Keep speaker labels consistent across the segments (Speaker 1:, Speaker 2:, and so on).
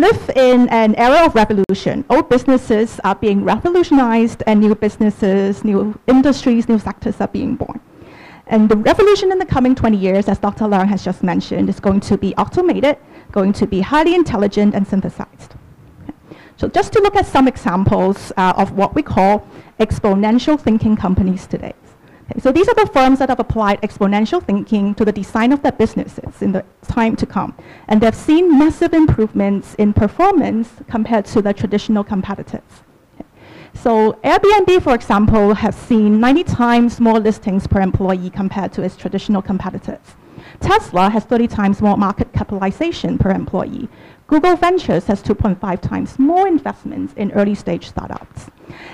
Speaker 1: live in an era of revolution. Old businesses are being revolutionized and new businesses, new industries, new sectors are being born. And the revolution in the coming 20 years, as Dr. Leung has just mentioned, is going to be automated, going to be highly intelligent and synthesized. So just to look at some examples uh, of what we call exponential thinking companies today. So these are the firms that have applied exponential thinking to the design of their businesses in the time to come. And they've seen massive improvements in performance compared to their traditional competitors. So Airbnb, for example, has seen 90 times more listings per employee compared to its traditional competitors. Tesla has 30 times more market capitalization per employee. Google Ventures has 2.5 times more investments in early stage startups.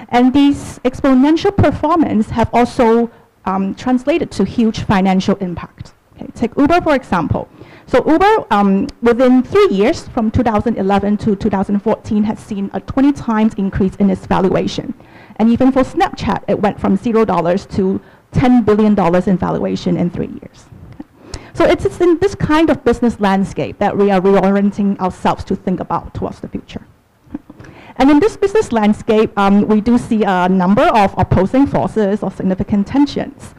Speaker 1: And these exponential performance have also um, translated to huge financial impact. Okay, take Uber, for example. So Uber, um, within three years, from 2011 to 2014, has seen a 20 times increase in its valuation. And even for Snapchat, it went from $0 to $10 billion in valuation in three years. So it's in this kind of business landscape that we are reorienting ourselves to think about towards the future. And in this business landscape, um, we do see a number of opposing forces or significant tensions.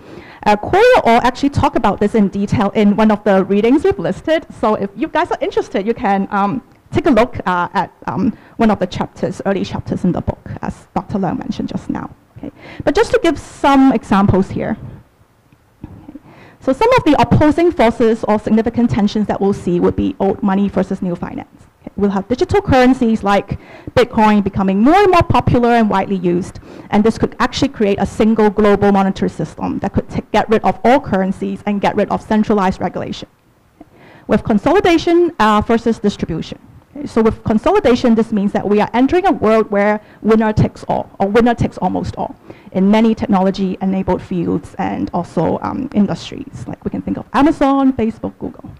Speaker 1: Uh, Corey will actually talk about this in detail in one of the readings we've listed. So if you guys are interested, you can um, take a look uh, at um, one of the chapters, early chapters in the book, as Dr. Leung mentioned just now. Okay. But just to give some examples here. So some of the opposing forces or significant tensions that we'll see would be old money versus new finance we'll have digital currencies like Bitcoin becoming more and more popular and widely used. And this could actually create a single global monetary system that could get rid of all currencies and get rid of centralized regulation. With consolidation uh, versus distribution. So with consolidation, this means that we are entering a world where winner takes all, or winner takes almost all, in many technology-enabled fields and also um, industries. Like we can think of Amazon, Facebook, Google.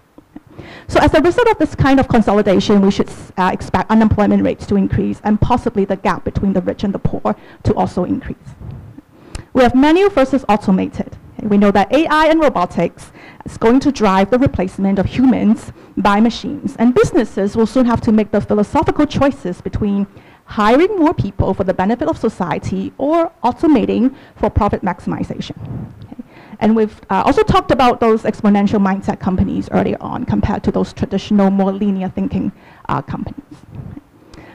Speaker 1: So as a result of this kind of consolidation, we should uh, expect unemployment rates to increase and possibly the gap between the rich and the poor to also increase. We have manual versus automated. We know that AI and robotics is going to drive the replacement of humans by machines. And businesses will soon have to make the philosophical choices between hiring more people for the benefit of society or automating for profit maximization. And we've uh, also talked about those exponential mindset companies earlier on compared to those traditional, more linear thinking uh, companies.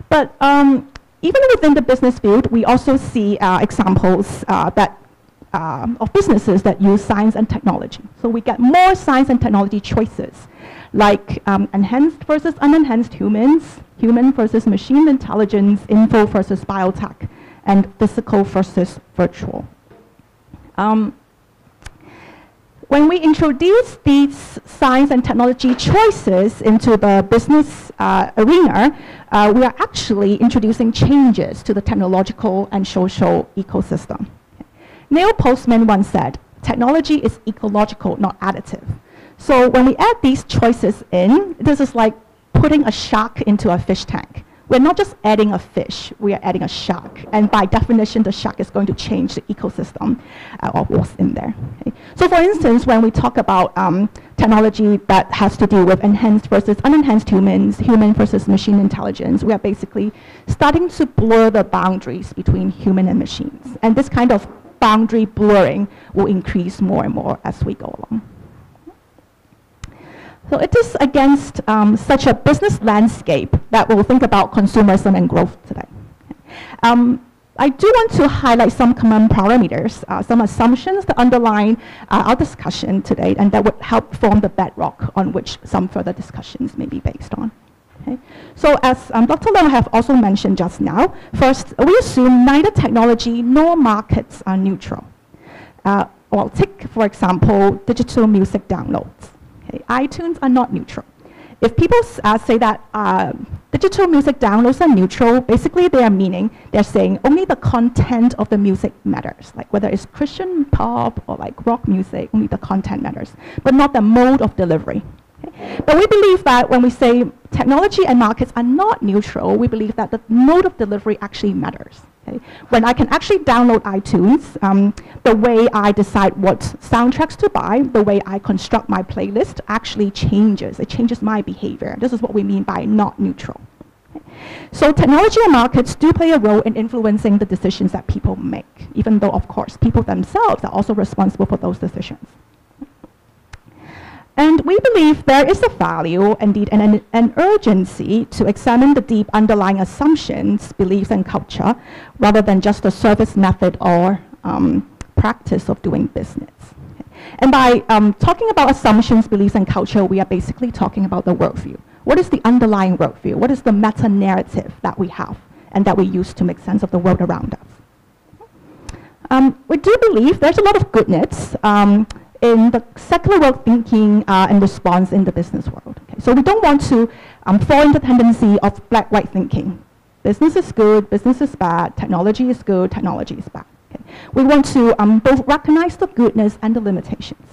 Speaker 1: But um, even within the business field, we also see uh, examples uh, that uh, of businesses that use science and technology. So we get more science and technology choices, like um, enhanced versus unenhanced humans, human versus machine intelligence, info versus biotech, and physical versus virtual. Um, when we introduce these science and technology choices into the business uh, arena, uh, we are actually introducing changes to the technological and social ecosystem. Neil Postman once said, technology is ecological, not additive. So when we add these choices in, this is like putting a shark into a fish tank we're not just adding a fish, we are adding a shark. And by definition, the shark is going to change the ecosystem uh, of what's in there. Okay? So for instance, when we talk about um, technology that has to do with enhanced versus unenhanced humans, human versus machine intelligence, we are basically starting to blur the boundaries between human and machines. And this kind of boundary blurring will increase more and more as we go along. So it is against um, such a business landscape that we'll think about consumerism and growth today. Um, I do want to highlight some common parameters, uh, some assumptions that underline uh, our discussion today and that would help form the bedrock on which some further discussions may be based on. Okay. So as um, Dr. Leung have also mentioned just now, first, we assume neither technology nor markets are neutral. Uh, well, take, for example, digital music downloads. ITunes are not neutral. If people uh, say that uh, digital music downloads are neutral, basically they are meaning they're saying only the content of the music matters, like whether it's Christian pop or like rock music, only the content matters, but not the mode of delivery. But we believe that when we say technology and markets are not neutral, we believe that the mode of delivery actually matters. Okay? When I can actually download iTunes, um, the way I decide what soundtracks to buy, the way I construct my playlist actually changes. It changes my behavior. This is what we mean by not neutral. So technology and markets do play a role in influencing the decisions that people make, even though, of course, people themselves are also responsible for those decisions. And we believe there is a value, indeed, an, an, urgency to examine the deep underlying assumptions, beliefs, and culture, rather than just the service method or um, practice of doing business. And by um, talking about assumptions, beliefs, and culture, we are basically talking about the worldview. What is the underlying worldview? What is the meta narrative that we have and that we use to make sense of the world around us? Um, we do believe there's a lot of goodness um, in the secular world thinking uh, and response in the business world. Okay? So we don't want to um, fall into the tendency of black-white thinking. Business is good, business is bad, technology is good, technology is bad. Okay? We want to um, both recognize the goodness and the limitations.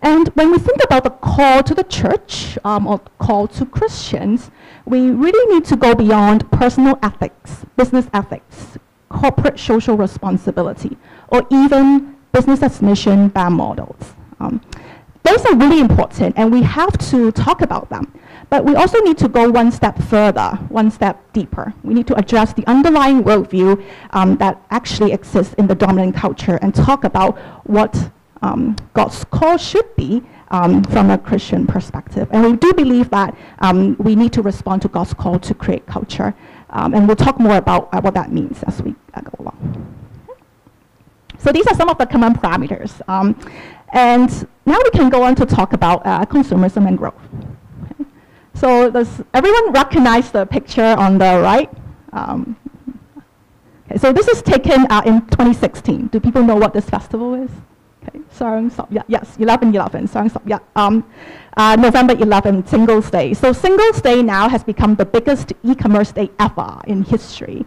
Speaker 1: And when we think about the call to the church um, or call to Christians, we really need to go beyond personal ethics, business ethics, corporate social responsibility, or even business mission BAM models. Um, those are really important, and we have to talk about them. But we also need to go one step further, one step deeper. We need to address the underlying worldview um, that actually exists in the dominant culture and talk about what um, God's call should be um, from a Christian perspective. And we do believe that um, we need to respond to God's call to create culture. Um, and we'll talk more about uh, what that means as we uh, go along. So these are some of the common parameters. Um, and now we can go on to talk about uh, consumerism and growth. Okay. So does everyone recognize the picture on the right? Um, okay, so this is taken uh, in 2016. Do people know what this festival is? Okay, Sarang Sabya, yes, 11-11, Sarang Sabya. Um, uh, November 11, Singles Day. So Singles Day now has become the biggest e-commerce day ever in history.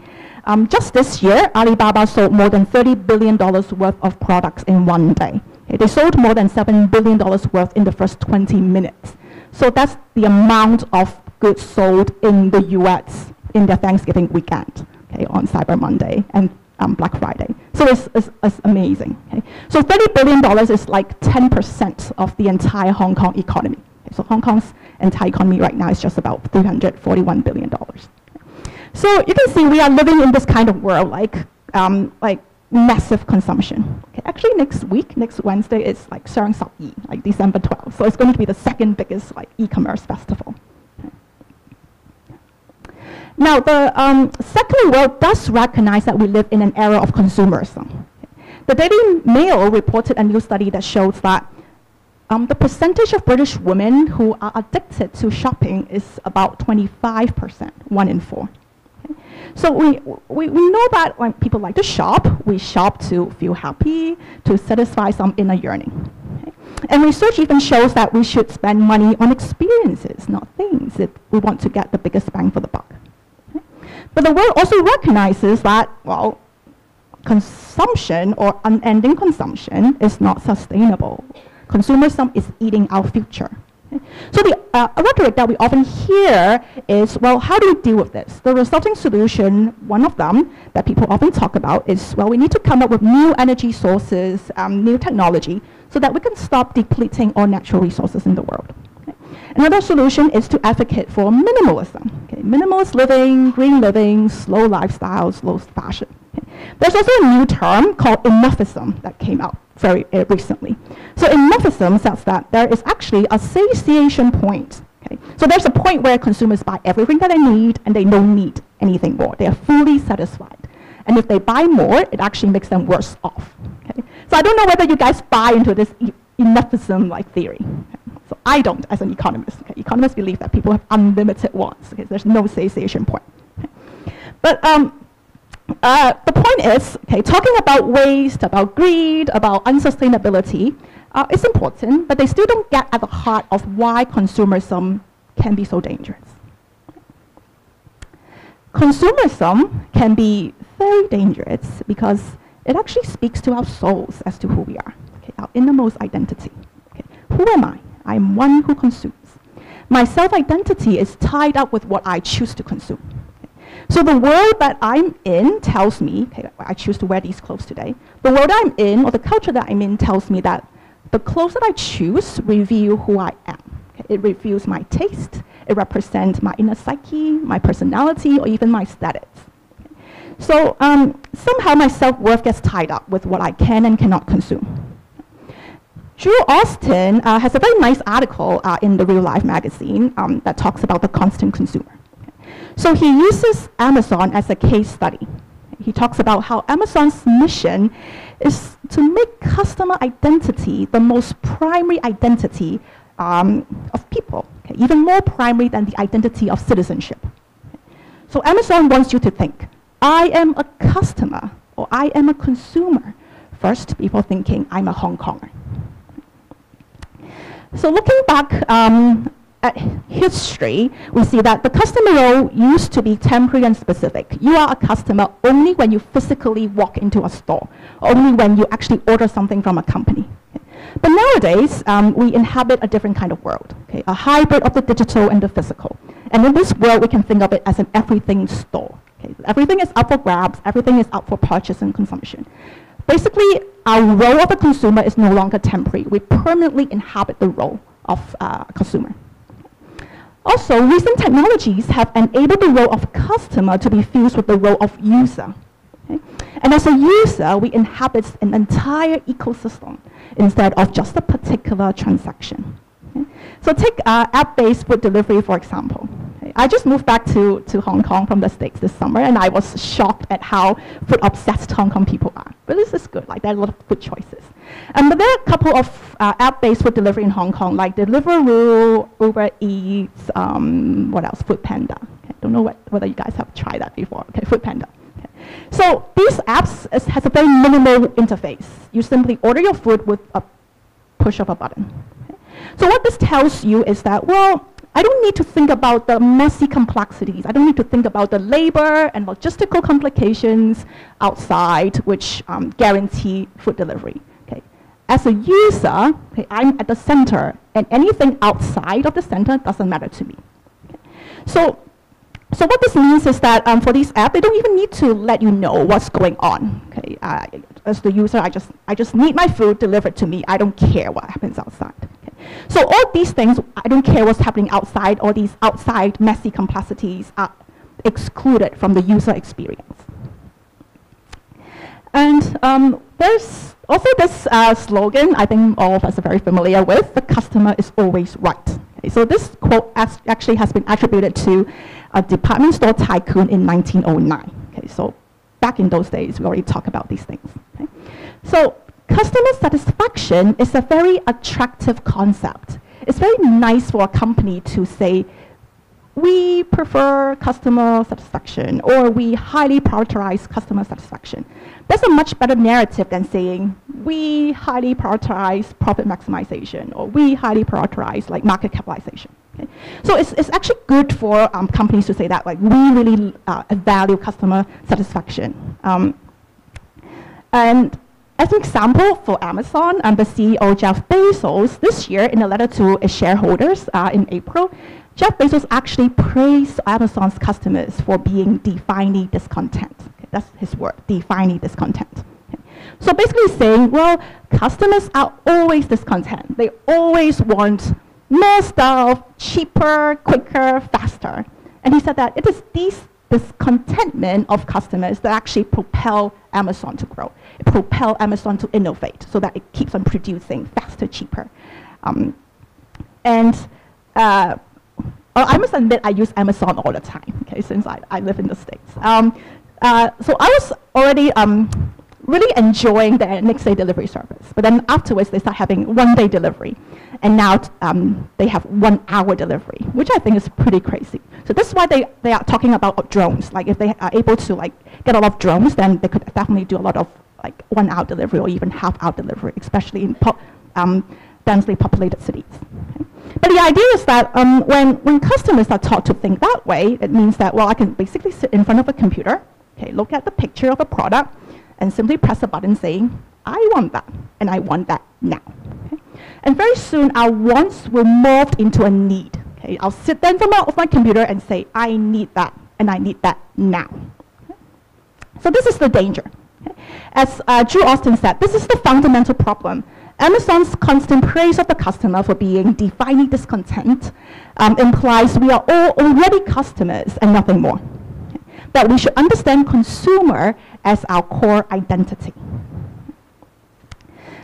Speaker 1: Um, just this year, Alibaba sold more than $30 billion worth of products in one day. They sold more than $7 billion worth in the first 20 minutes. So that's the amount of goods sold in the US in their Thanksgiving weekend okay, on Cyber Monday and um, Black Friday. So it's, it's, it's amazing. Okay? So $30 billion is like 10% of the entire Hong Kong economy. Okay? So Hong Kong's entire economy right now is just about $341 billion. So you can see we are living in this kind of world, like, um, like massive consumption. Okay, actually, next week, next Wednesday, is like Sarang Sap Yi, like December 12th. So it's going to be the second biggest like e-commerce festival. Now, the um, secular world does recognize that we live in an era of consumerism. The Daily Mail reported a new study that shows that um, the percentage of British women who are addicted to shopping is about 25%, one in four. So we, we, we know that when people like to shop, we shop to feel happy, to satisfy some inner yearning. And research even shows that we should spend money on experiences, not things, if we want to get the biggest bang for the buck. But the world also recognizes that, well, consumption or unending consumption is not sustainable. Consumerism is eating our future. So the uh, rhetoric that we often hear is, well, how do we deal with this? The resulting solution, one of them that people often talk about is, well, we need to come up with new energy sources, um, new technology, so that we can stop depleting all natural resources in the world. Another solution is to advocate for minimalism. Okay? Minimalist living, green living, slow lifestyle, slow fashion. Okay? There's also a new term called enoughism that came out very uh, recently. So enoughism says that there is actually a satiation point. Okay? So there's a point where consumers buy everything that they need and they don't need anything more. They are fully satisfied. And if they buy more, it actually makes them worse off. Okay? So I don't know whether you guys buy into this e enoughism-like theory. Okay? So I don't as an economist. Okay? Economists believe that people have unlimited wants. Okay? There's no satiation point. Okay? But um, uh, the point is, okay, talking about waste, about greed, about unsustainability uh, is important, but they still don't get at the heart of why consumerism can be so dangerous. Consumerism can be very dangerous because it actually speaks to our souls as to who we are, okay, our innermost identity. Okay. Who am I? I'm one who consumes. My self-identity is tied up with what I choose to consume. So the world that I'm in tells me, okay, I choose to wear these clothes today. The world I'm in, or the culture that I'm in, tells me that the clothes that I choose reveal who I am. Okay? It reveals my taste, it represents my inner psyche, my personality, or even my status. So um, somehow my self-worth gets tied up with what I can and cannot consume. Drew Austin uh, has a very nice article uh, in the Real Life magazine um, that talks about the constant consumer. So he uses Amazon as a case study. He talks about how Amazon's mission is to make customer identity the most primary identity um, of people, okay, even more primary than the identity of citizenship. So Amazon wants you to think, I am a customer or I am a consumer, first before thinking I'm a Hong Konger. So looking back um, at history, we see that the customer role used to be temporary and specific. You are a customer only when you physically walk into a store, only when you actually order something from a company. But nowadays, um, we inhabit a different kind of world, okay? a hybrid of the digital and the physical. And in this world, we can think of it as an everything store. Okay? Everything is up for grabs, everything is up for purchase and consumption. Basically, our role of a consumer is no longer temporary. We permanently inhabit the role of uh, a consumer. Also, recent technologies have enabled the role of customer to be fused with the role of user. Okay? And as a user, we inhabit an entire ecosystem instead of just a particular transaction. Okay? So take uh, app-based food delivery, for example. I just moved back to, to Hong Kong from the States this summer, and I was shocked at how food-obsessed Hong Kong people are. But this is good, like there are a lot of food choices. Um, but there are a couple of uh, app-based food delivery in Hong Kong, like Deliveroo, Uber Eats, um, what else, Food Panda. Okay, don't know what, whether you guys have tried that before. Okay, Food Panda. Okay. So these apps is, has a very minimal interface. You simply order your food with a push of a button. So what this tells you is that, well, I don't need to think about the messy complexities. I don't need to think about the labor and logistical complications outside, which um, guarantee food delivery. Okay. As a user, okay, I'm at the center, and anything outside of the center doesn't matter to me. Okay. So, so what this means is that um, for these apps, they don't even need to let you know what's going on. Okay. Uh, as the user, I just, I just need my food delivered to me. I don't care what happens outside. So all these things, I don't care what's happening outside, all these outside messy complexities are excluded from the user experience. And um, there's also this uh, slogan I think all of us are very familiar with, the customer is always right. Okay, so this quote actually has been attributed to a department store tycoon in 1909. Okay, so back in those days, we already talked about these things. Okay? So Customer satisfaction is a very attractive concept. It's very nice for a company to say, we prefer customer satisfaction or we highly prioritize customer satisfaction. That's a much better narrative than saying we highly prioritize profit maximization or we highly prioritize like market capitalization. Okay? So it's, it's actually good for um, companies to say that like we really uh, value customer satisfaction. Um, and as an example, for Amazon, and the CEO Jeff Bezos this year, in a letter to shareholders uh, in April, Jeff Bezos actually praised Amazon's customers for being divinely discontent. Okay, that's his word, divinely discontent. So basically saying, well, customers are always discontent. They always want more stuff, cheaper, quicker, faster. And he said that it is these discontentment of customers that actually propel Amazon to grow propel Amazon to innovate so that it keeps on producing faster, cheaper. Um, and uh, I must admit, I use Amazon all the time, okay, since I, I live in the States. Um, uh, so I was already um, really enjoying their next day delivery service. But then afterwards, they start having one day delivery. And now um, they have one hour delivery, which I think is pretty crazy. So this is why they, they are talking about drones. Like if they are able to like get a lot of drones, then they could definitely do a lot of like one hour delivery or even half hour delivery, especially in po um, densely populated cities. Okay? But the idea is that um, when, when customers are taught to think that way, it means that, well, I can basically sit in front of a computer, okay, look at the picture of a product, and simply press a button saying, I want that, and I want that now. Okay? And very soon, our wants will morph into a need. Okay? I'll sit there in front of my computer and say, I need that, and I need that now. Okay? So this is the danger. As uh, Drew Austin said, this is the fundamental problem. Amazon's constant praise of the customer for being divinely discontent um, implies we are all already customers and nothing more. That we should understand consumer as our core identity.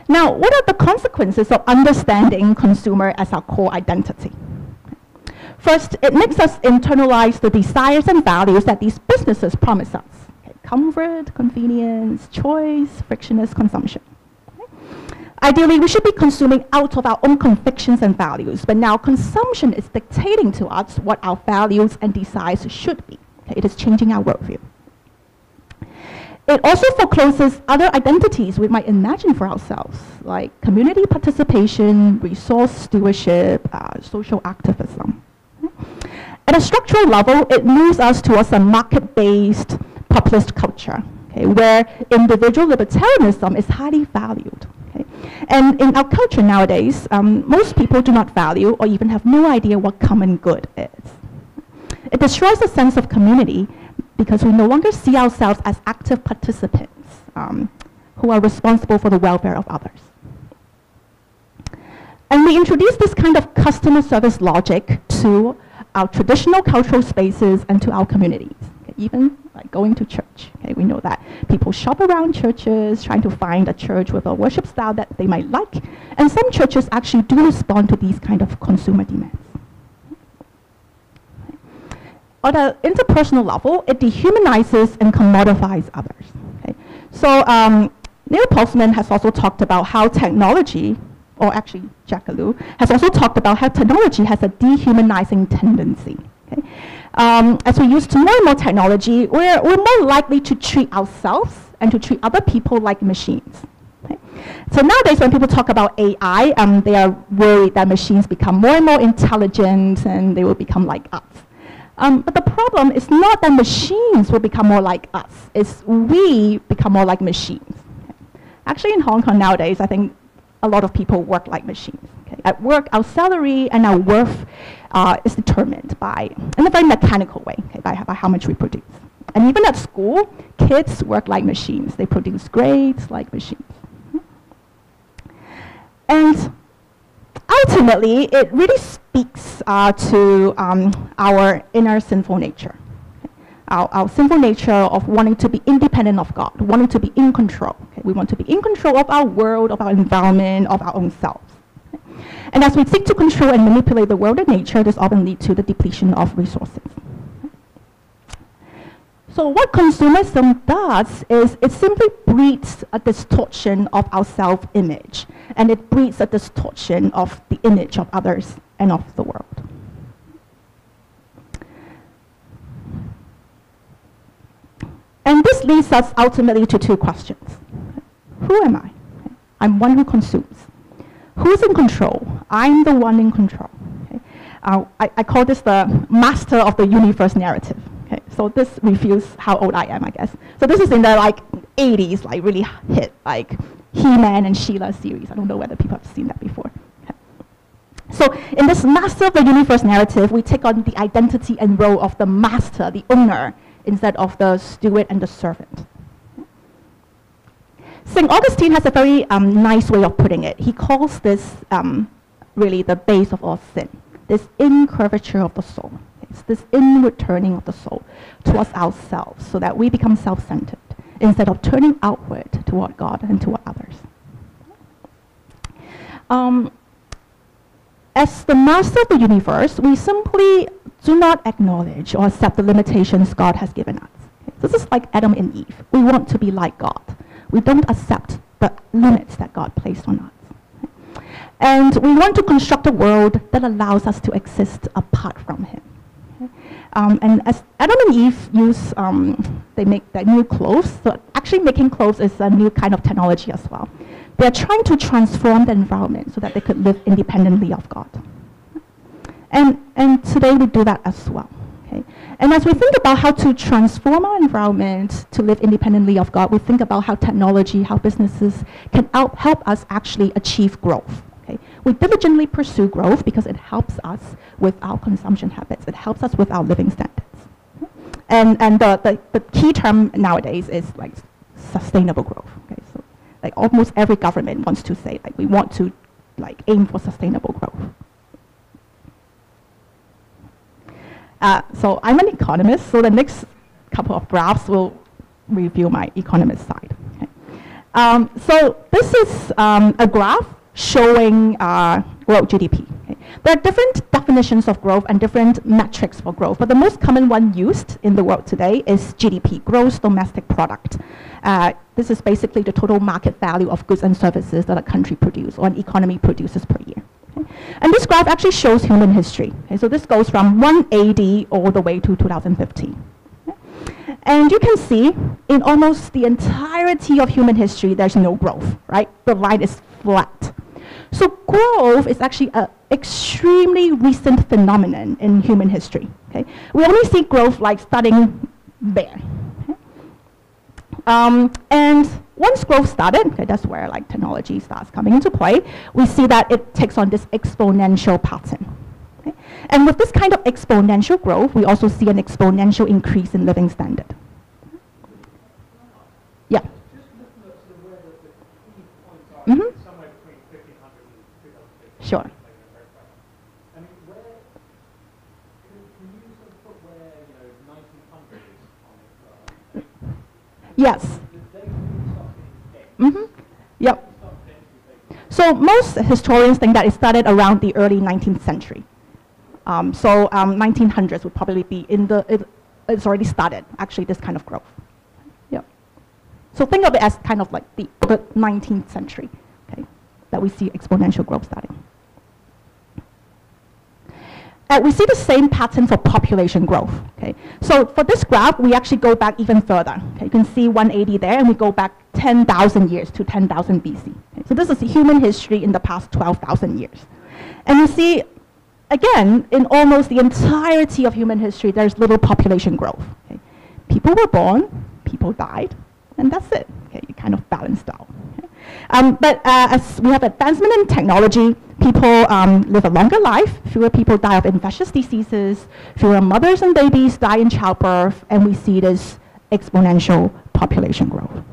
Speaker 1: Now, what are the consequences of understanding consumer as our core identity? First, it makes us internalize the desires and values that these businesses promise us. Okay, comfort, convenience, choice, frictionless consumption. Ideally, we should be consuming out of our own convictions and values, but now consumption is dictating to us what our values and desires should be. Okay, it is changing our worldview. It also forecloses other identities we might imagine for ourselves, like community participation, resource stewardship, uh, social activism. At a structural level, it moves us towards a market-based populist culture, okay, where individual libertarianism is highly valued. Okay. And in our culture nowadays, um, most people do not value or even have no idea what common good is. It destroys the sense of community because we no longer see ourselves as active participants um, who are responsible for the welfare of others. And we introduce this kind of customer service logic to our traditional cultural spaces and to our communities. Okay, even like going to church, okay, we know that people shop around churches trying to find a church with a worship style that they might like, and some churches actually do respond to these kind of consumer demands on an interpersonal level, it dehumanizes and commodifies others. Okay? So um, Neil Postman has also talked about how technology, or actually Jack has also talked about how technology has a dehumanizing tendency. Okay? Um, as we use more and more technology, we're, we're more likely to treat ourselves and to treat other people like machines. So nowadays, when people talk about AI, um, they are worried that machines become more and more intelligent and they will become like us. Um, but the problem is not that machines will become more like us, it's we become more like machines. Actually, in Hong Kong nowadays, I think a lot of people work like machines. Okay? At work, our salary and our worth uh, is determined by, in a very mechanical way, okay, by, by how much we produce. And even at school, kids work like machines. They produce grades like machines. And ultimately, it really speaks uh, to um, our inner sinful nature. Our, our, sinful nature of wanting to be independent of God, wanting to be in control. Okay? We want to be in control of our world, of our environment, of our own selves. Okay? And as we seek to control and manipulate the world and nature, this often leads to the depletion of resources. So what consumerism does is it simply breeds a distortion of our self-image, and it breeds a distortion of the image of others and of the world. And this leads us ultimately to two questions. Who am I? I'm one who consumes. Who's in control? I'm the one in control. Uh, I, I call this the master of the universe narrative. Okay, so this reveals how old I am, I guess. So this is in the like 80s, like really hit, like He-Man and She-Ra series. I don't know whether people have seen that before. Okay. So in this master of the universe narrative, we take on the identity and role of the master, the owner, instead of the steward and the servant. St. Augustine has a very um, nice way of putting it. He calls this um, really the base of all sin, this incurvature of the soul. It's this inward turning of the soul towards ourselves so that we become self-centered instead of turning outward toward God and toward others. Um, as the master of the universe, we simply do not acknowledge or accept the limitations God has given us. This is like Adam and Eve. We want to be like God. We don't accept the limits that God placed on us. And we want to construct a world that allows us to exist apart from Him. Um, and as Adam and Eve use, um, they make their new clothes. So actually making clothes is a new kind of technology as well. They're trying to transform the environment so that they could live independently of God. And, and today we do that as well. Okay? And as we think about how to transform our environment to live independently of God, we think about how technology, how businesses can help, help us actually achieve growth. Okay? We diligently pursue growth because it helps us with our consumption habits. It helps us with our living standards. And, and the, the, the key term nowadays is like sustainable growth. Okay? So Like almost every government wants to say, like we want to like aim for sustainable growth. Uh, so I'm an economist, so the next couple of graphs will review my economist side. Okay. Um, so this is um, a graph showing uh, world GDP. Okay. There are different definitions of growth and different metrics for growth, but the most common one used in the world today is GDP, gross domestic product. Uh, this is basically the total market value of goods and services that a country produces or an economy produces per year. Okay. And this graph actually shows human history. Okay. So this goes from 180 all the way to 2015. And you can see in almost the entirety of human history, there's no growth, right? The line is flat. So growth is actually an extremely recent phenomenon in human history. Okay? We only see growth like starting there. Okay? Um, and once growth started, okay, that's where like technology starts coming into play, we see that it takes on this exponential pattern. And with this kind of exponential growth, we also see an exponential increase in living standard. Yeah. Mm-hmm. Sure. Yes. Mm-hmm. Yep. So most historians think that it started around the early 19th century. Um, so um, 1900s would probably be in the, it, it's already started, actually, this kind of growth. Yep. So think of it as kind of like the, the 19th century, okay, that we see exponential growth starting. Uh, we see the same pattern for population growth. Okay? So for this graph, we actually go back even further. Okay? You can see 180 there, and we go back 10,000 years to 10,000 BC. Okay? So this is human history in the past 12,000 years. And you see, again, in almost the entirety of human history, there's little population growth. Okay? People were born, people died, and that's it. Okay? You kind of balanced out. Okay? Um, but uh, as we have advancement in technology, people um, live a longer life, fewer people die of infectious diseases, fewer mothers and babies die in childbirth, and we see this exponential population growth.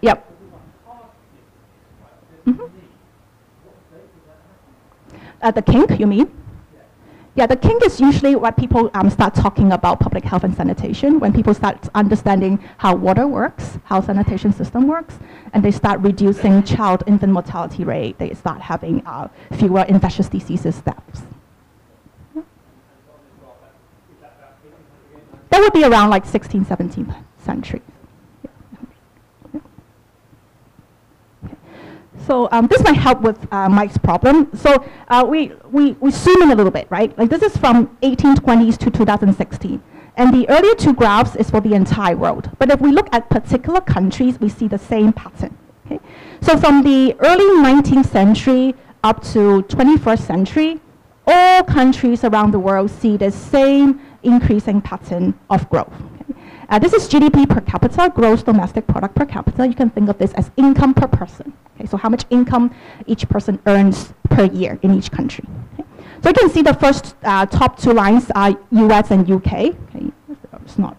Speaker 1: Yep. Mm -hmm. uh, the kink, you mean? Yeah, the kink is usually when people um, start talking about public health and sanitation, when people start understanding how water works, how sanitation system works, and they start reducing child infant mortality rate, they start having uh, fewer infectious diseases deaths. That would be around like 16th, 17th century. So um, this might help with uh, Mike's problem. So uh, we, we, we zoom in a little bit, right? Like this is from 1820s to 2016. And the earlier two graphs is for the entire world. But if we look at particular countries, we see the same pattern. Okay? So from the early 19th century up to 21st century, all countries around the world see the same increasing pattern of growth. Uh, this is GDP per capita, gross domestic product per capita. You can think of this as income per person. Okay, so how much income each person earns per year in each country. Okay. So you can see the first uh, top two lines are US and UK. Okay. It's not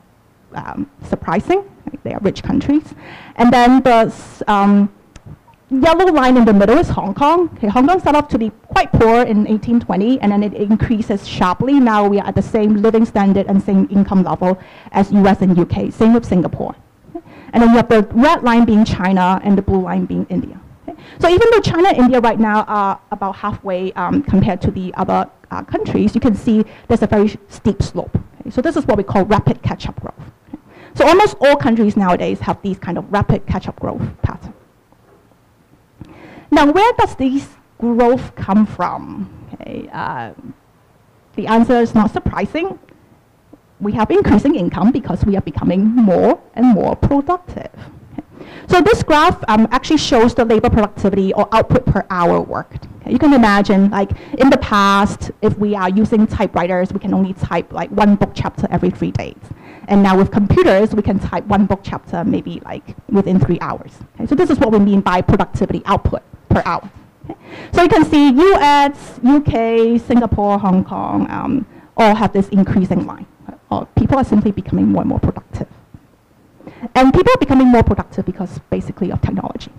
Speaker 1: um, surprising. They are rich countries. And then the um, yellow line in the middle is Hong Kong. Okay, Hong Kong started off to be quite poor in 1820, and then it increases sharply. Now we are at the same living standard and same income level as US and UK. Same with Singapore. Okay. And then you have the red line being China and the blue line being India. So even though China and India right now are about halfway um, compared to the other uh, countries, you can see there's a very steep slope. So this is what we call rapid catch-up growth. So almost all countries nowadays have these kind of rapid catch-up growth pattern. Now, where does this growth come from? Okay, uh, the answer is not surprising. We have increasing income because we are becoming more and more productive. So this graph um, actually shows the labor productivity or output per hour worked. Okay, you can imagine, like in the past, if we are using typewriters, we can only type like one book chapter every three days. And now with computers, we can type one book chapter maybe like within three hours. Okay, so this is what we mean by productivity output per hour. So you can see US, UK, Singapore, Hong Kong um, all have this increasing line. Uh, people are simply becoming more and more productive. And people are becoming more productive because basically of technology.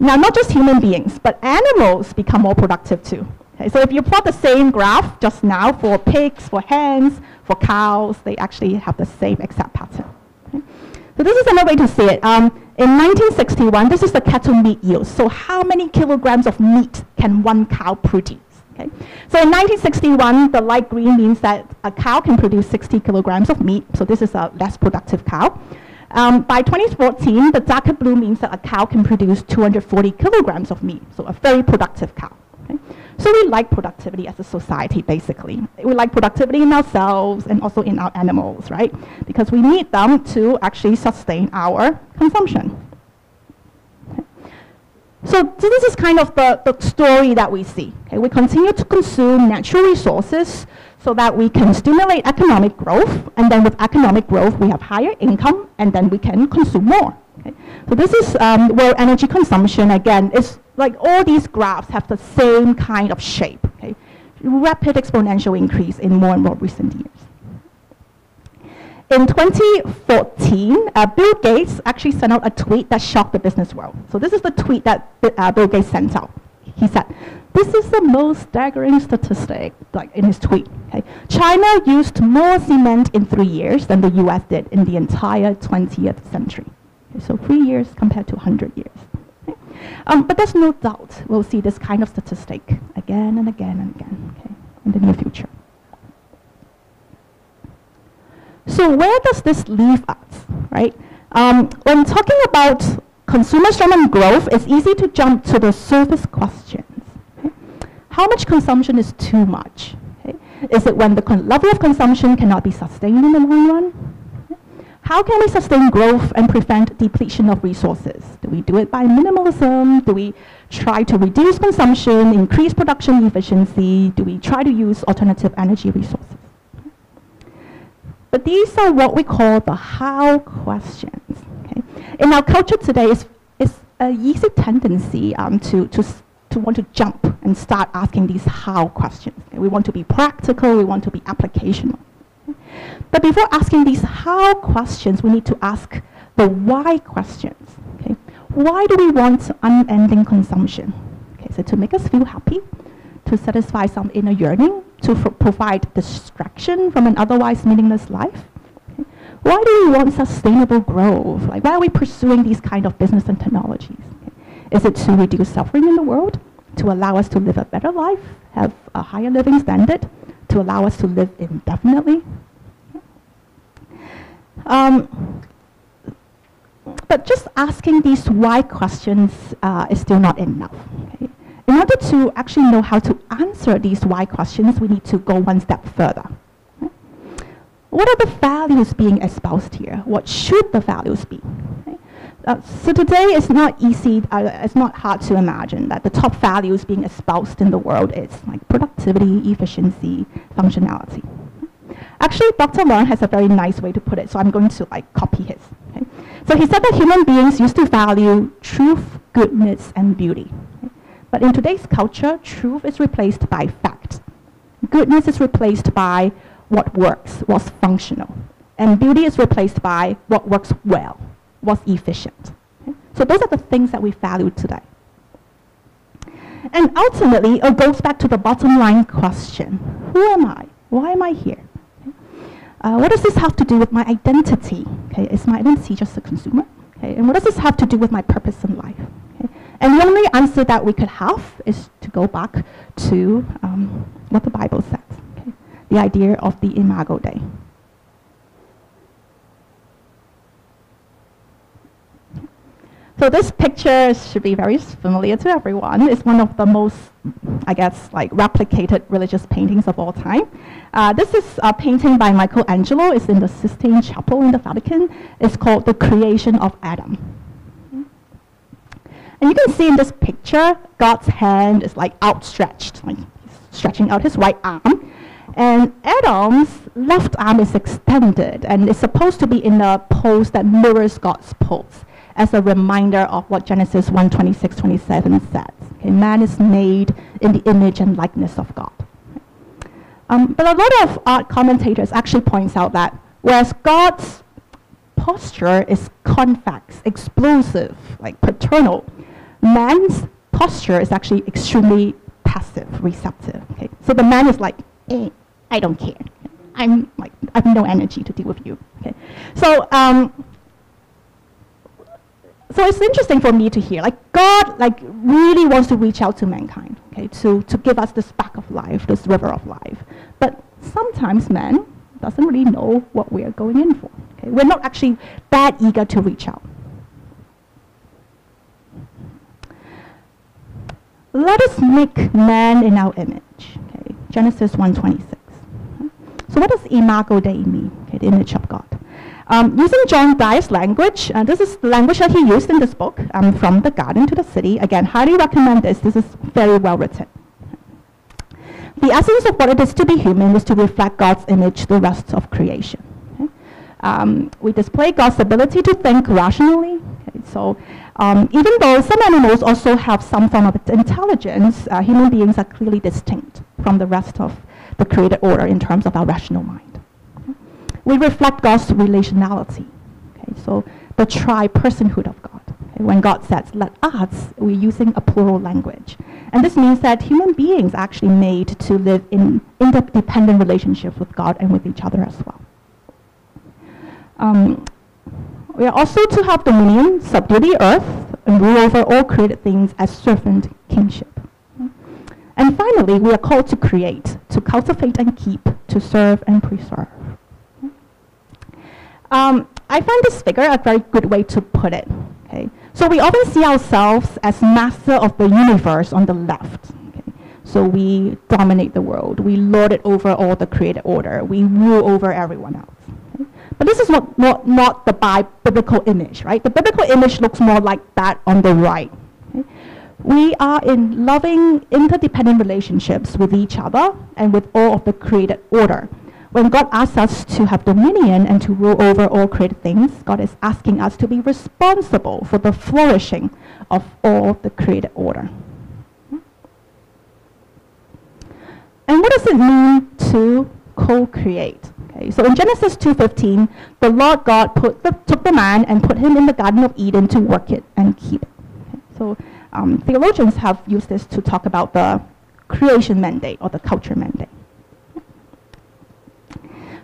Speaker 1: Now, not just human beings, but animals become more productive too. Okay, so if you plot the same graph just now for pigs, for hens, for cows, they actually have the same exact pattern. Okay? So this is another way to see it. Um, in 1961, this is the cattle meat yield. So how many kilograms of meat can one cow produce? Okay. So in 1961, the light green means that a cow can produce 60 kilograms of meat. So this is a less productive cow. Um, by 2014, the darker blue means that a cow can produce 240 kilograms of meat. So a very productive cow. Okay. So we like productivity as a society, basically. We like productivity in ourselves and also in our animals, right? Because we need them to actually sustain our consumption. So, this is kind of the, the story that we see. Okay? We continue to consume natural resources so that we can stimulate economic growth, and then with economic growth, we have higher income, and then we can consume more. Okay? So this is um, where energy consumption, again, is like all these graphs have the same kind of shape. Okay? Rapid exponential increase in more and more recent years. In 2014, uh, Bill Gates actually sent out a tweet that shocked the business world. So this is the tweet that uh, Bill Gates sent out. He said, this is the most staggering statistic like in his tweet. Okay? China used more cement in three years than the US did in the entire 20th century. Okay, so three years compared to 100 years. Um, but there's no doubt we'll see this kind of statistic again and again and again okay, in the near future. So where does this leave us, right? Um, when talking about consumer-driven growth, it's easy to jump to the surface questions. Okay? How much consumption is too much? Okay? Is it when the level of consumption cannot be sustained in the long run? How can we sustain growth and prevent depletion of resources? Do we do it by minimalism? Do we try to reduce consumption, increase production efficiency? Do we try to use alternative energy resources? But these are what we call the how questions. Okay? In our culture today, it's, it's an easy tendency um, to, to, to want to jump and start asking these how questions. Okay? We want to be practical, we want to be applicational. But before asking these how questions, we need to ask the why questions. Okay? Why do we want unending consumption? Okay, so to make us feel happy, to satisfy some inner yearning, to provide distraction from an otherwise meaningless life? Okay. Why do we want sustainable growth? Like, why are we pursuing these kind of business and technologies? Okay. Is it to reduce suffering in the world? To allow us to live a better life, have a higher living standard, to allow us to live indefinitely? Um, but just asking these why questions uh, is still not enough. Okay? In order to actually know how to answer these why questions, we need to go one step further. What are the values being espoused here? What should the values be? Uh, so today it's not easy, uh, it's not hard to imagine that the top values being espoused in the world is like productivity, efficiency, functionality. Actually, Dr. Leung has a very nice way to put it, so I'm going to like copy his. Okay? So he said that human beings used to value truth, goodness, and beauty. But in today's culture, truth is replaced by fact. Goodness is replaced by what works, what's functional. And beauty is replaced by what works well, what's efficient. Okay? So those are the things that we value today. And ultimately, it goes back to the bottom line question. Who am I? Why am I here? Okay? Uh, what does this have to do with my identity? Okay, is my identity just a consumer? Okay, and what does this have to do with my purpose in life? And the only answer that we could have is to go back to um, what the Bible says, okay? the idea of the Imago Dei. So this picture should be very familiar to everyone. It's one of the most, I guess, like replicated religious paintings of all time. Uh, this is a painting by Michelangelo. It's in the Sistine Chapel in the Vatican. It's called The Creation of Adam. And you can see in this picture, God's hand is like outstretched, like stretching out his right arm. And Adam's left arm is extended and it's supposed to be in a pose that mirrors God's pose as a reminder of what Genesis 1 26 27 says. Okay, man is made in the image and likeness of God. Um, but a lot of art commentators actually points out that whereas God's posture is convex, explosive, like paternal. Man's posture is actually extremely passive, receptive. Okay? So the man is like, eh, I don't care. I'm like, I have no energy to deal with you. Okay? So, um, so it's interesting for me to hear, like God, like really wants to reach out to mankind, okay, to, to give us this spark of life, this river of life. But sometimes man doesn't really know what we are going in for. Okay? We're not actually that eager to reach out. Let us make man in our image. Okay? Genesis 1:26. So what does imago Dei mean? Okay, the image of God. Um, using John Dyer's language, uh, this is the language that he used in this book, um, from the garden to the city. Again, highly recommend this. This is very well written. The essence of what it is to be human is to reflect God's image the rest of creation. Um, we display God's ability to think rationally. Okay? So um, even though some animals also have some form of intelligence, uh, human beings are clearly distinct from the rest of the created order in terms of our rational mind we reflect God's relationality. Okay, so the tri-personhood of God. Okay, when God says, let us, we're using a plural language. And this means that human beings are actually made to live in interdependent relationships with God and with each other as well. Um, we are also to have dominion, subdue the earth, and rule over all created things as servant kingship. And finally, we are called to create, to cultivate and keep, to serve and preserve. Um, I find this figure a very good way to put it. Okay? So we often see ourselves as master of the universe on the left. Okay? So we dominate the world. We lord it over all the created order. We rule over everyone else. Okay? But this is not, not, not the biblical image, right? The biblical image looks more like that on the right. We are in loving, interdependent relationships with each other and with all of the created order. When God asks us to have dominion and to rule over all created things, God is asking us to be responsible for the flourishing of all the created order. And what does it mean to co-create? Okay, so in Genesis 2.15, the Lord God put the, took the man and put him in the Garden of Eden to work it and keep it. Okay, so um, theologians have used this to talk about the creation mandate or the culture mandate.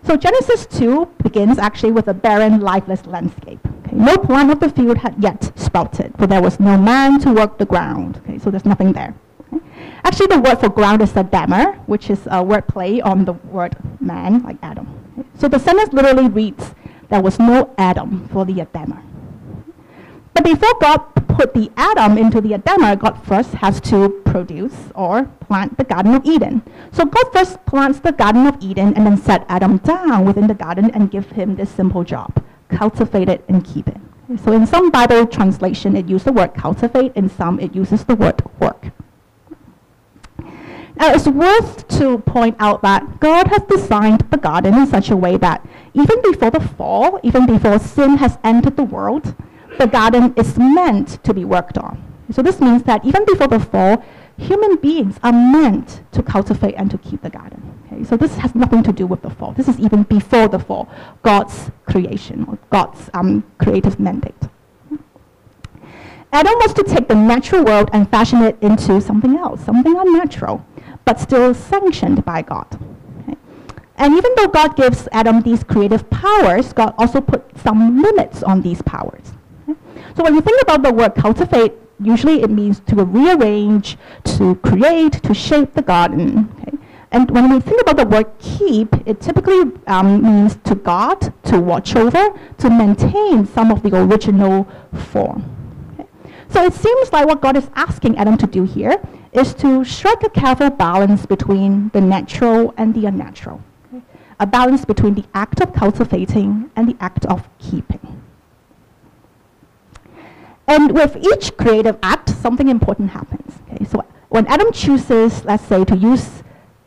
Speaker 1: So Genesis 2 begins actually with a barren, lifeless landscape. Okay? No plant of the field had yet sprouted, for there was no man to work the ground. Okay? So there's nothing there. Okay? Actually, the word for ground is Adamah, which is a word play on the word man, like Adam. So the sentence literally reads, there was no Adam for the Adamah. But before God put the Adam into the Adamah, God first has to produce or plant the Garden of Eden. So God first plants the Garden of Eden and then set Adam down within the garden and give him this simple job, cultivate it and keep it. So in some Bible translation, it uses the word cultivate, in some it uses the word work. Now, it's worth to point out that God has designed the garden in such a way that even before the fall, even before sin has entered the world, the garden is meant to be worked on. So this means that even before the fall, human beings are meant to cultivate and to keep the garden. Okay? So this has nothing to do with the fall. This is even before the fall, God's creation or God's um, creative mandate. Adam was to take the natural world and fashion it into something else, something unnatural, but still sanctioned by God. And even though God gives Adam these creative powers, God also put some limits on these powers. So when you think about the word cultivate, usually it means to rearrange, to create, to shape the garden. Okay? And when we think about the word keep, it typically um, means to guard, to watch over, to maintain some of the original form. Okay? So it seems like what God is asking Adam to do here is to strike a careful balance between the natural and the unnatural. Okay? A balance between the act of cultivating and the act of keeping. And with each creative act, something important happens. Okay? So when Adam chooses, let's say, to use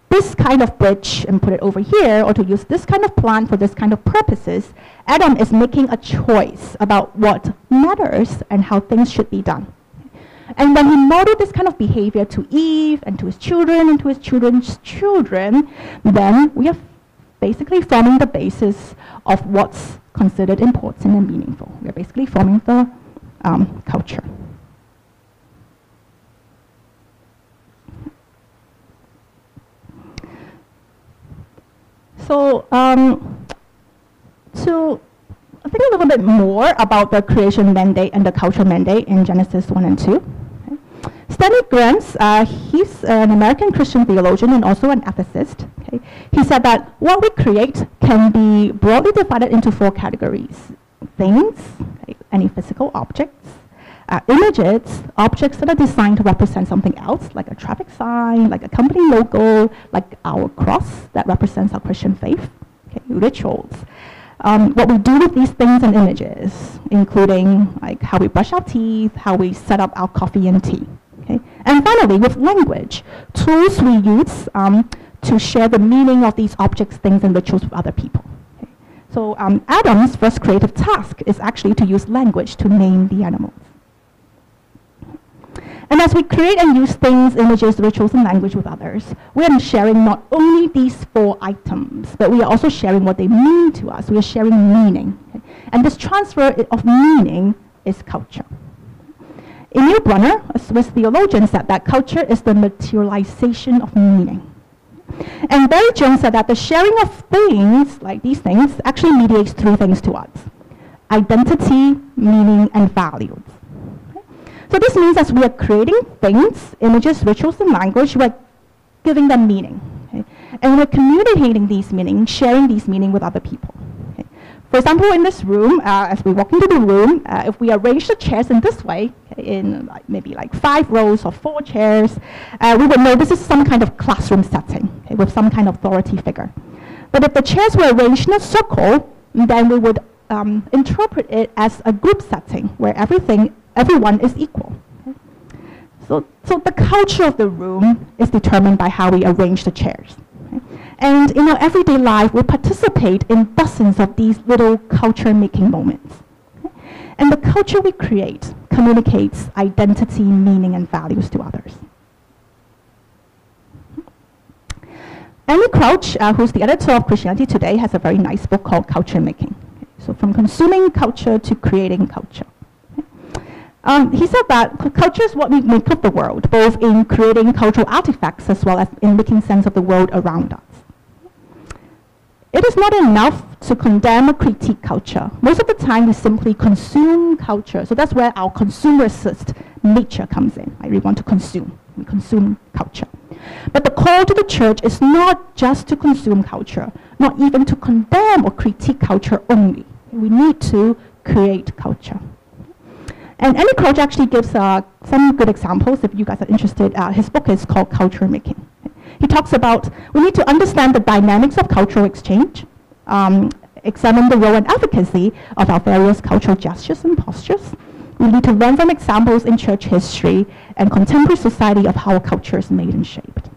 Speaker 1: this kind of bridge and put it over here, or to use this kind of plant for this kind of purposes, Adam is making a choice about what matters and how things should be done. And when he modeled this kind of behavior to Eve and to his children and to his children's children, then we are basically forming the basis of what's considered important and meaningful. We're basically forming the um, culture. So um, to think a little bit more about the creation mandate and the cultural mandate in Genesis 1 and 2. Stanley Grenz, uh, he's an American Christian theologian and also an ethicist. Okay. He said that what we create can be broadly divided into four categories. Things, okay, any physical objects, uh, images, objects that are designed to represent something else, like a traffic sign, like a company logo, like our cross that represents our Christian faith, okay, rituals. Um, what we do with these things and images, including like how we brush our teeth, how we set up our coffee and tea. Okay? And finally, with language, tools we use um, to share the meaning of these objects, things, and rituals with other people. So um, Adam's first creative task is actually to use language to name the animals. And as we create and use things, images, rituals, and language with others, we are sharing not only these four items, but we are also sharing what they mean to us. We are sharing meaning. And this transfer of meaning is culture. Emil Brunner, a Swiss theologian, said that culture is the materialization of meaning. And Barry Jones said that the sharing of things, like these things, actually mediates three things to us identity, meaning, and values. So this means as we are creating things, images, rituals, and language, we're giving them meaning. Okay? And we're communicating these meanings, sharing these meaning with other people. Okay? For example, in this room, uh, as we walk into the room, uh, if we arrange the chairs in this way, in maybe like five rows or four chairs, uh, we would know this is some kind of classroom setting with some kind of authority figure. But if the chairs were arranged in a circle, then we would um, interpret it as a group setting where everything everyone is equal. Okay? So, so the culture of the room is determined by how we arrange the chairs. Okay? And in our everyday life, we participate in dozens of these little culture-making moments. And the culture we create communicates identity, meaning, and values to others. Andy Crouch, uh, who's the editor of Christianity Today, has a very nice book called Culture Making. Okay? So from consuming culture to creating culture. Um, he said that culture is what we make of the world, both in creating cultural artifacts as well as in making sense of the world around us. It is not enough to condemn or critique culture. Most of the time, we simply consume culture. So that's where our consumerist nature comes in. Right? We want to consume. We consume culture. But the call to the church is not just to consume culture, not even to condemn or critique culture only. We need to create culture. And Andy Crouch actually gives uh, some good examples if you guys are interested. Uh, his book is called Culture Making. He talks about we need to understand the dynamics of cultural exchange, um, examine the role and efficacy of our various cultural gestures and postures. We need to learn from examples in church history and contemporary society of how culture is made and shaped.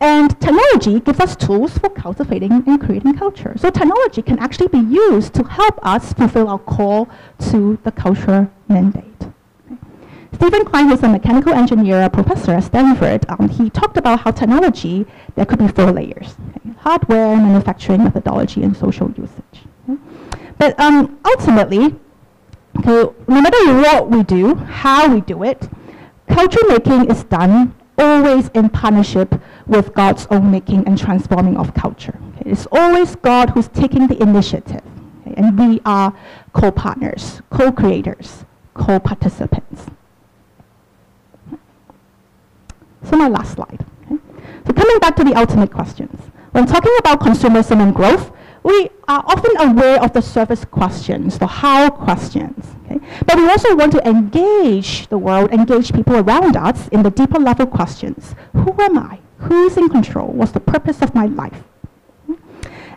Speaker 1: And technology gives us tools for cultivating and creating culture. So technology can actually be used to help us fulfill our call to the culture mandate. Okay. Stephen Kline, who's a mechanical engineer a professor at Stanford, um, he talked about how technology, there could be four layers. Okay. Hardware, manufacturing, methodology, and social usage. Okay. But um, ultimately, no matter what we do, how we do it, culture making is done always in partnership with God's own making and transforming of culture. Okay? It's always God who's taking the initiative. And we are co-partners, co-creators, co-participants. So my last slide. Okay? So coming back to the ultimate questions. When talking about consumerism and growth, we are often aware of the surface questions, the how questions. Okay? But we also want to engage the world, engage people around us in the deeper level questions. Who am I? Who's in control? What's the purpose of my life?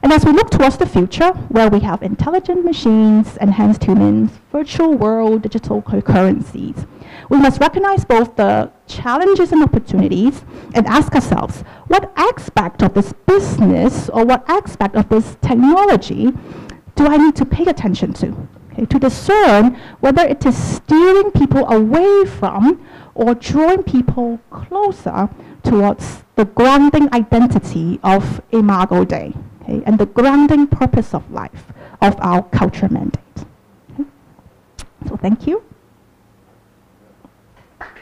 Speaker 1: And as we look towards the future, where we have intelligent machines, enhanced humans, virtual world, digital currencies, we must recognize both the challenges and opportunities and ask ourselves, what aspect of this business or what aspect of this technology do I need to pay attention to? Okay, to discern whether it is steering people away from or drawing people closer towards the grounding identity of Imago Dei okay, and the grounding purpose of life of our culture mandate. Okay. So thank you.